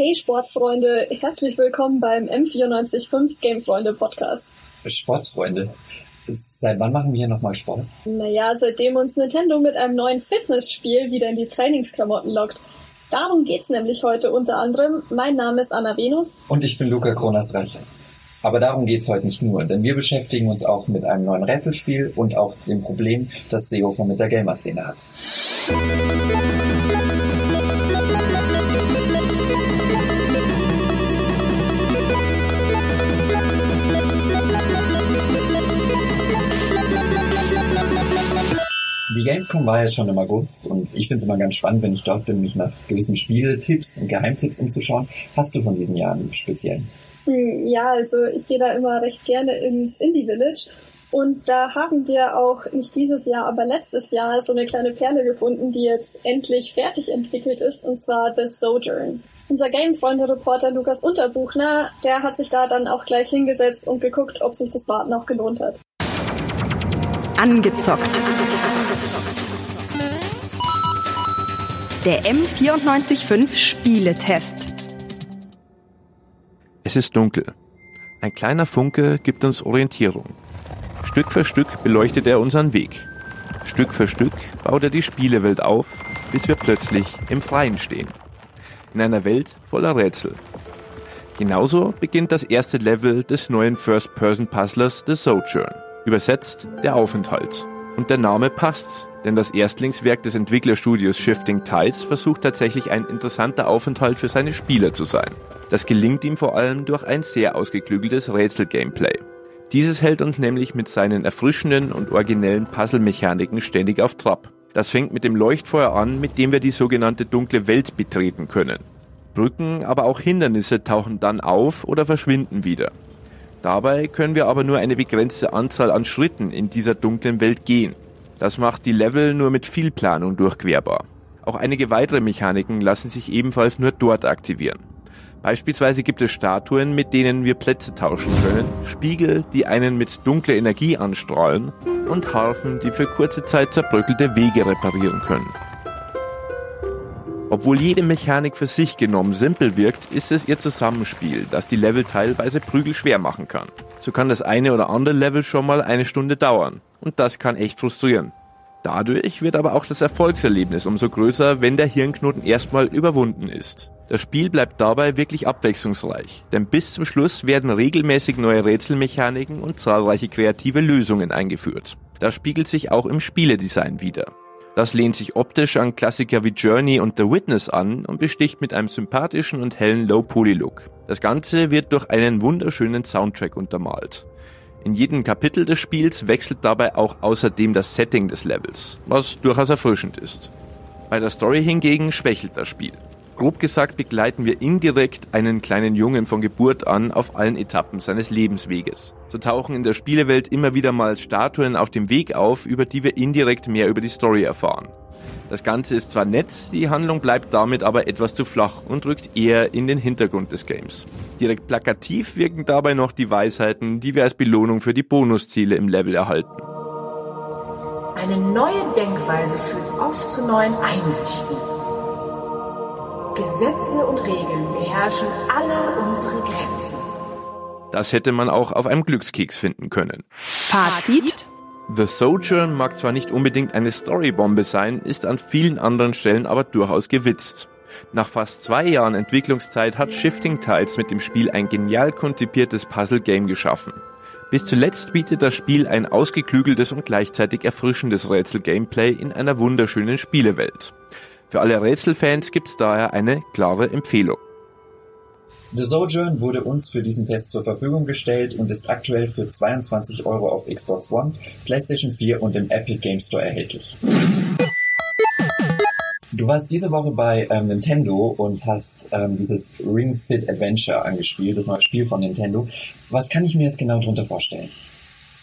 Hey Sportsfreunde, herzlich willkommen beim M945 Gamefreunde Podcast. Sportsfreunde? Seit wann machen wir hier nochmal Sport? Naja, seitdem uns Nintendo mit einem neuen Fitnessspiel wieder in die Trainingsklamotten lockt. Darum geht's nämlich heute unter anderem. Mein Name ist Anna Venus. Und ich bin Luca Kronas-Reicher. Aber darum geht's heute nicht nur, denn wir beschäftigen uns auch mit einem neuen Rätselspiel und auch dem Problem, das Seehofer mit der Gamer-Szene hat. Die Gamescom war ja schon im August und ich finde es immer ganz spannend, wenn ich dort bin, mich nach gewissen Spieletipps und Geheimtipps umzuschauen. Hast du von diesen Jahren einen speziellen? Hm, ja, also ich gehe da immer recht gerne ins Indie Village und da haben wir auch nicht dieses Jahr, aber letztes Jahr so eine kleine Perle gefunden, die jetzt endlich fertig entwickelt ist, und zwar The Sojourn. Unser Gamefreunde-Reporter Lukas Unterbuchner, der hat sich da dann auch gleich hingesetzt und geguckt, ob sich das Warten auch gelohnt hat. Angezockt. Der M945 Spieletest. Es ist dunkel. Ein kleiner Funke gibt uns Orientierung. Stück für Stück beleuchtet er unseren Weg. Stück für Stück baut er die Spielewelt auf, bis wir plötzlich im Freien stehen. In einer Welt voller Rätsel. Genauso beginnt das erste Level des neuen First-Person-Puzzlers The Sojourn. Übersetzt der Aufenthalt. Und der Name passt's, denn das Erstlingswerk des Entwicklerstudios Shifting Tides versucht tatsächlich ein interessanter Aufenthalt für seine Spieler zu sein. Das gelingt ihm vor allem durch ein sehr ausgeklügeltes Rätsel-Gameplay. Dieses hält uns nämlich mit seinen erfrischenden und originellen Puzzle-Mechaniken ständig auf Trab. Das fängt mit dem Leuchtfeuer an, mit dem wir die sogenannte dunkle Welt betreten können. Brücken, aber auch Hindernisse tauchen dann auf oder verschwinden wieder. Dabei können wir aber nur eine begrenzte Anzahl an Schritten in dieser dunklen Welt gehen. Das macht die Level nur mit viel Planung durchquerbar. Auch einige weitere Mechaniken lassen sich ebenfalls nur dort aktivieren. Beispielsweise gibt es Statuen, mit denen wir Plätze tauschen können, Spiegel, die einen mit dunkler Energie anstrahlen und Harfen, die für kurze Zeit zerbröckelte Wege reparieren können. Obwohl jede Mechanik für sich genommen simpel wirkt, ist es ihr Zusammenspiel, das die Level teilweise prügelschwer machen kann. So kann das eine oder andere Level schon mal eine Stunde dauern. Und das kann echt frustrieren. Dadurch wird aber auch das Erfolgserlebnis umso größer, wenn der Hirnknoten erstmal überwunden ist. Das Spiel bleibt dabei wirklich abwechslungsreich, denn bis zum Schluss werden regelmäßig neue Rätselmechaniken und zahlreiche kreative Lösungen eingeführt. Das spiegelt sich auch im Spieledesign wieder. Das lehnt sich optisch an Klassiker wie Journey und The Witness an und besticht mit einem sympathischen und hellen Low-Poly-Look. Das Ganze wird durch einen wunderschönen Soundtrack untermalt. In jedem Kapitel des Spiels wechselt dabei auch außerdem das Setting des Levels, was durchaus erfrischend ist. Bei der Story hingegen schwächelt das Spiel. Grob gesagt begleiten wir indirekt einen kleinen Jungen von Geburt an auf allen Etappen seines Lebensweges. So tauchen in der Spielewelt immer wieder mal Statuen auf dem Weg auf, über die wir indirekt mehr über die Story erfahren. Das Ganze ist zwar nett, die Handlung bleibt damit aber etwas zu flach und rückt eher in den Hintergrund des Games. Direkt plakativ wirken dabei noch die Weisheiten, die wir als Belohnung für die Bonusziele im Level erhalten. Eine neue Denkweise führt oft zu neuen Einsichten. Gesetze und Regeln beherrschen alle unsere Grenzen. Das hätte man auch auf einem Glückskeks finden können. Fazit? The Sojourn mag zwar nicht unbedingt eine Storybombe sein, ist an vielen anderen Stellen aber durchaus gewitzt. Nach fast zwei Jahren Entwicklungszeit hat Shifting Tides mit dem Spiel ein genial konzipiertes Puzzle-Game geschaffen. Bis zuletzt bietet das Spiel ein ausgeklügeltes und gleichzeitig erfrischendes Rätsel-Gameplay in einer wunderschönen Spielewelt. Für alle Rätselfans gibt's daher eine klare Empfehlung. The Sojourn wurde uns für diesen Test zur Verfügung gestellt und ist aktuell für 22 Euro auf Xbox One, PlayStation 4 und im Epic Game Store erhältlich. Du warst diese Woche bei ähm, Nintendo und hast ähm, dieses Ring Fit Adventure angespielt, das neue Spiel von Nintendo. Was kann ich mir jetzt genau darunter vorstellen?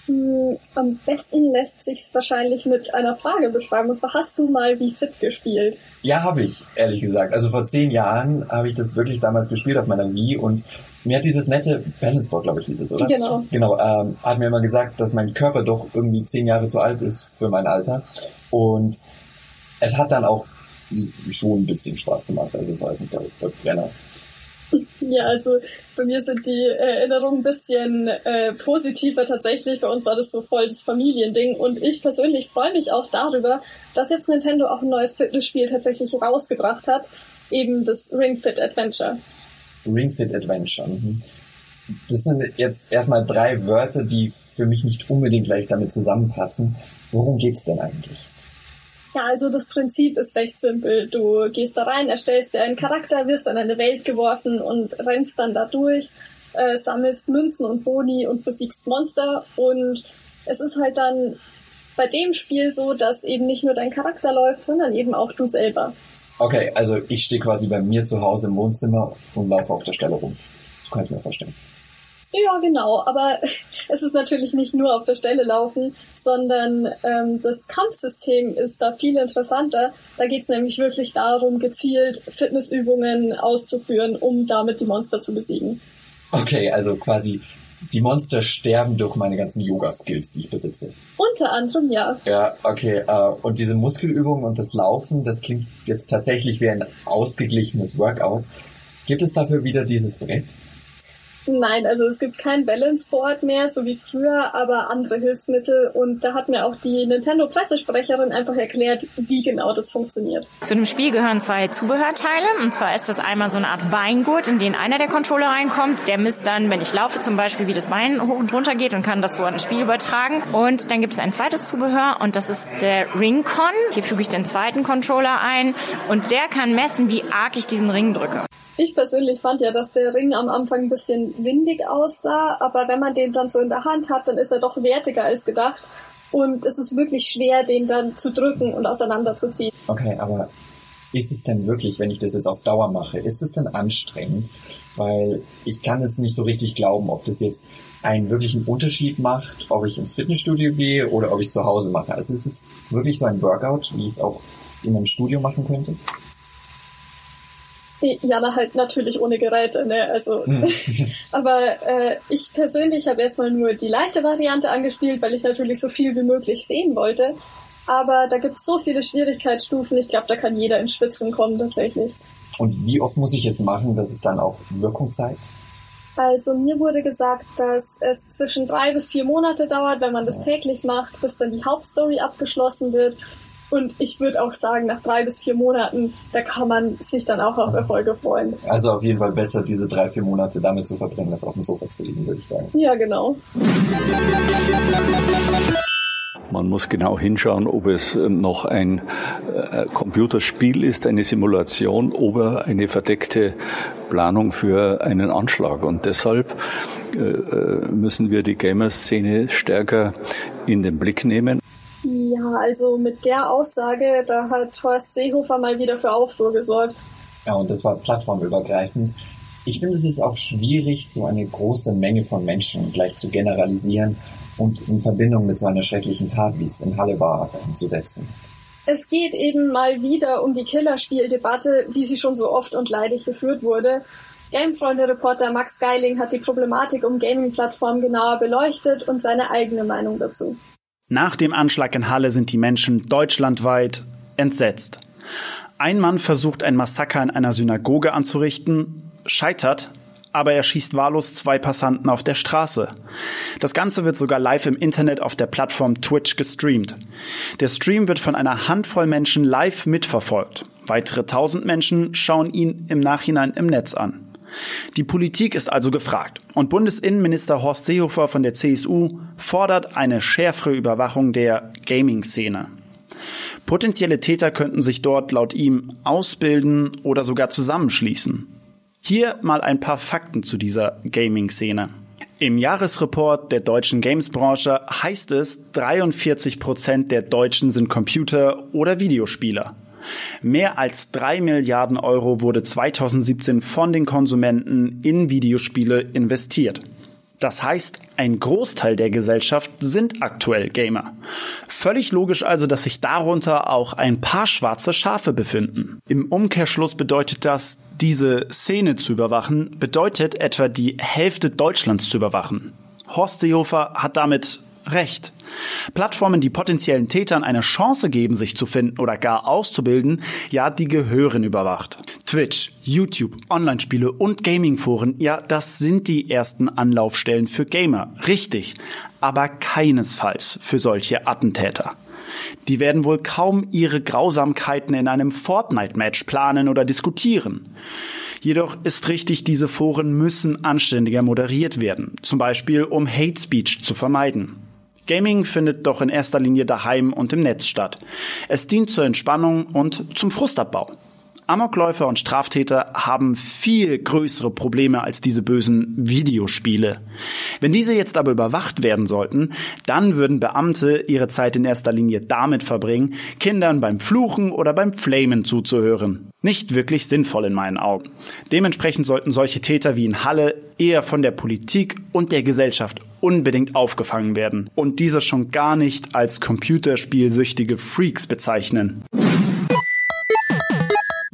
Hm, am besten lässt sich's wahrscheinlich mit einer Frage beschreiben. Und zwar hast du mal wie fit gespielt? Ja, habe ich, ehrlich gesagt. Also vor zehn Jahren habe ich das wirklich damals gespielt auf meiner Wii und mir hat dieses nette Balanceboard, glaube ich, hieß es, oder? Genau. Genau, ähm, hat mir immer gesagt, dass mein Körper doch irgendwie zehn Jahre zu alt ist für mein Alter. Und es hat dann auch schon ein bisschen Spaß gemacht. Also es war jetzt nicht der, der Brenner. Ja, also bei mir sind die Erinnerungen ein bisschen äh, positiver tatsächlich. Bei uns war das so voll das Familiending und ich persönlich freue mich auch darüber, dass jetzt Nintendo auch ein neues Fitnessspiel tatsächlich rausgebracht hat, eben das Ring Fit Adventure. Ring Fit Adventure. Mhm. Das sind jetzt erstmal drei Wörter, die für mich nicht unbedingt gleich damit zusammenpassen. Worum geht's denn eigentlich? Ja, also das Prinzip ist recht simpel. Du gehst da rein, erstellst dir einen Charakter, wirst an eine Welt geworfen und rennst dann da durch, äh, sammelst Münzen und Boni und besiegst Monster. Und es ist halt dann bei dem Spiel so, dass eben nicht nur dein Charakter läuft, sondern eben auch du selber. Okay, also ich stehe quasi bei mir zu Hause im Wohnzimmer und laufe auf der Stelle rum. So kann ich mir vorstellen. Ja, genau. Aber es ist natürlich nicht nur auf der Stelle laufen, sondern ähm, das Kampfsystem ist da viel interessanter. Da geht es nämlich wirklich darum, gezielt Fitnessübungen auszuführen, um damit die Monster zu besiegen. Okay, also quasi die Monster sterben durch meine ganzen Yoga-Skills, die ich besitze. Unter anderem, ja. Ja, okay. Äh, und diese Muskelübungen und das Laufen, das klingt jetzt tatsächlich wie ein ausgeglichenes Workout. Gibt es dafür wieder dieses Brett? Nein, also es gibt kein Balance-Board mehr, so wie früher, aber andere Hilfsmittel. Und da hat mir auch die Nintendo-Pressesprecherin einfach erklärt, wie genau das funktioniert. Zu dem Spiel gehören zwei Zubehörteile. Und zwar ist das einmal so eine Art Beingurt, in den einer der Controller reinkommt. Der misst dann, wenn ich laufe zum Beispiel, wie das Bein hoch und runter geht und kann das so an das Spiel übertragen. Und dann gibt es ein zweites Zubehör und das ist der Ringcon. Hier füge ich den zweiten Controller ein und der kann messen, wie arg ich diesen Ring drücke. Ich persönlich fand ja, dass der Ring am Anfang ein bisschen windig aussah, aber wenn man den dann so in der Hand hat, dann ist er doch wertiger als gedacht. Und es ist wirklich schwer, den dann zu drücken und auseinanderzuziehen. Okay, aber ist es denn wirklich, wenn ich das jetzt auf Dauer mache, ist es denn anstrengend? Weil ich kann es nicht so richtig glauben, ob das jetzt einen wirklichen Unterschied macht, ob ich ins Fitnessstudio gehe oder ob ich zu Hause mache. Also ist es wirklich so ein Workout, wie ich es auch in einem Studio machen könnte? Ja, na halt natürlich ohne Geräte, ne? Also, hm. aber äh, ich persönlich habe erstmal nur die leichte Variante angespielt, weil ich natürlich so viel wie möglich sehen wollte. Aber da gibt es so viele Schwierigkeitsstufen, ich glaube, da kann jeder ins Schwitzen kommen tatsächlich. Und wie oft muss ich jetzt machen, dass es dann auch Wirkung zeigt? Also mir wurde gesagt, dass es zwischen drei bis vier Monate dauert, wenn man das täglich macht, bis dann die Hauptstory abgeschlossen wird. Und ich würde auch sagen, nach drei bis vier Monaten, da kann man sich dann auch auf Erfolge freuen. Also auf jeden Fall besser, diese drei, vier Monate damit zu verbringen, als auf dem Sofa zu liegen, würde ich sagen. Ja, genau. Man muss genau hinschauen, ob es ähm, noch ein äh, Computerspiel ist, eine Simulation oder eine verdeckte Planung für einen Anschlag. Und deshalb äh, äh, müssen wir die Gamer-Szene stärker in den Blick nehmen. Ja, also mit der Aussage, da hat Horst Seehofer mal wieder für Aufruhr gesorgt. Ja, und das war plattformübergreifend. Ich finde, es ist auch schwierig, so eine große Menge von Menschen gleich zu generalisieren und in Verbindung mit so einer schrecklichen Tat, wie es in Halle war, zu setzen. Es geht eben mal wieder um die Killerspieldebatte, wie sie schon so oft und leidig geführt wurde. Gamefreunde-Reporter Max Geiling hat die Problematik um Gaming-Plattformen genauer beleuchtet und seine eigene Meinung dazu. Nach dem Anschlag in Halle sind die Menschen deutschlandweit entsetzt. Ein Mann versucht ein Massaker in einer Synagoge anzurichten, scheitert, aber er schießt wahllos zwei Passanten auf der Straße. Das Ganze wird sogar live im Internet auf der Plattform Twitch gestreamt. Der Stream wird von einer Handvoll Menschen live mitverfolgt. Weitere tausend Menschen schauen ihn im Nachhinein im Netz an. Die Politik ist also gefragt. Und Bundesinnenminister Horst Seehofer von der CSU fordert eine schärfere Überwachung der Gaming-Szene. Potenzielle Täter könnten sich dort laut ihm ausbilden oder sogar zusammenschließen. Hier mal ein paar Fakten zu dieser Gaming-Szene. Im Jahresreport der deutschen Games-Branche heißt es, 43 Prozent der Deutschen sind Computer- oder Videospieler. Mehr als drei Milliarden Euro wurde 2017 von den Konsumenten in Videospiele investiert. Das heißt, ein Großteil der Gesellschaft sind aktuell Gamer. Völlig logisch also, dass sich darunter auch ein paar schwarze Schafe befinden. Im Umkehrschluss bedeutet das, diese Szene zu überwachen, bedeutet etwa die Hälfte Deutschlands zu überwachen. Horst Seehofer hat damit recht. Plattformen, die potenziellen Tätern eine Chance geben, sich zu finden oder gar auszubilden, ja, die gehören überwacht. Twitch, YouTube, Online-Spiele und Gaming-Foren, ja, das sind die ersten Anlaufstellen für Gamer. Richtig. Aber keinesfalls für solche Attentäter. Die werden wohl kaum ihre Grausamkeiten in einem Fortnite-Match planen oder diskutieren. Jedoch ist richtig, diese Foren müssen anständiger moderiert werden, zum Beispiel um Hate Speech zu vermeiden. Gaming findet doch in erster Linie daheim und im Netz statt. Es dient zur Entspannung und zum Frustabbau. Amokläufer und Straftäter haben viel größere Probleme als diese bösen Videospiele. Wenn diese jetzt aber überwacht werden sollten, dann würden Beamte ihre Zeit in erster Linie damit verbringen, Kindern beim Fluchen oder beim Flamen zuzuhören. Nicht wirklich sinnvoll in meinen Augen. Dementsprechend sollten solche Täter wie in Halle eher von der Politik und der Gesellschaft unbedingt aufgefangen werden und diese schon gar nicht als computerspielsüchtige Freaks bezeichnen.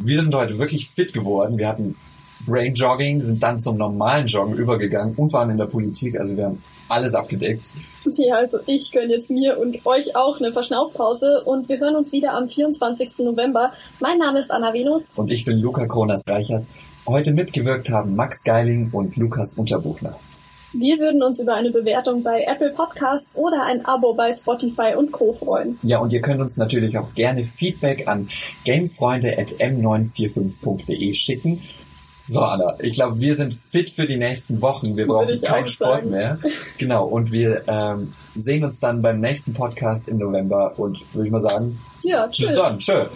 Wir sind heute wirklich fit geworden. Wir hatten Brain Jogging, sind dann zum normalen Joggen übergegangen und waren in der Politik. Also wir haben alles abgedeckt. Ja, also ich gönne jetzt mir und euch auch eine Verschnaufpause und wir hören uns wieder am 24. November. Mein Name ist Anna Venus. Und ich bin Luca Kronas-Reichert. Heute mitgewirkt haben Max Geiling und Lukas Unterbuchner. Wir würden uns über eine Bewertung bei Apple Podcasts oder ein Abo bei Spotify und Co. freuen. Ja, und ihr könnt uns natürlich auch gerne Feedback an gamefreunde.m945.de schicken. So, Anna, ich glaube, wir sind fit für die nächsten Wochen. Wir brauchen keinen Sport mehr. Genau, und wir ähm, sehen uns dann beim nächsten Podcast im November und würde ich mal sagen, ja, tschüss. bis dann. Tschö.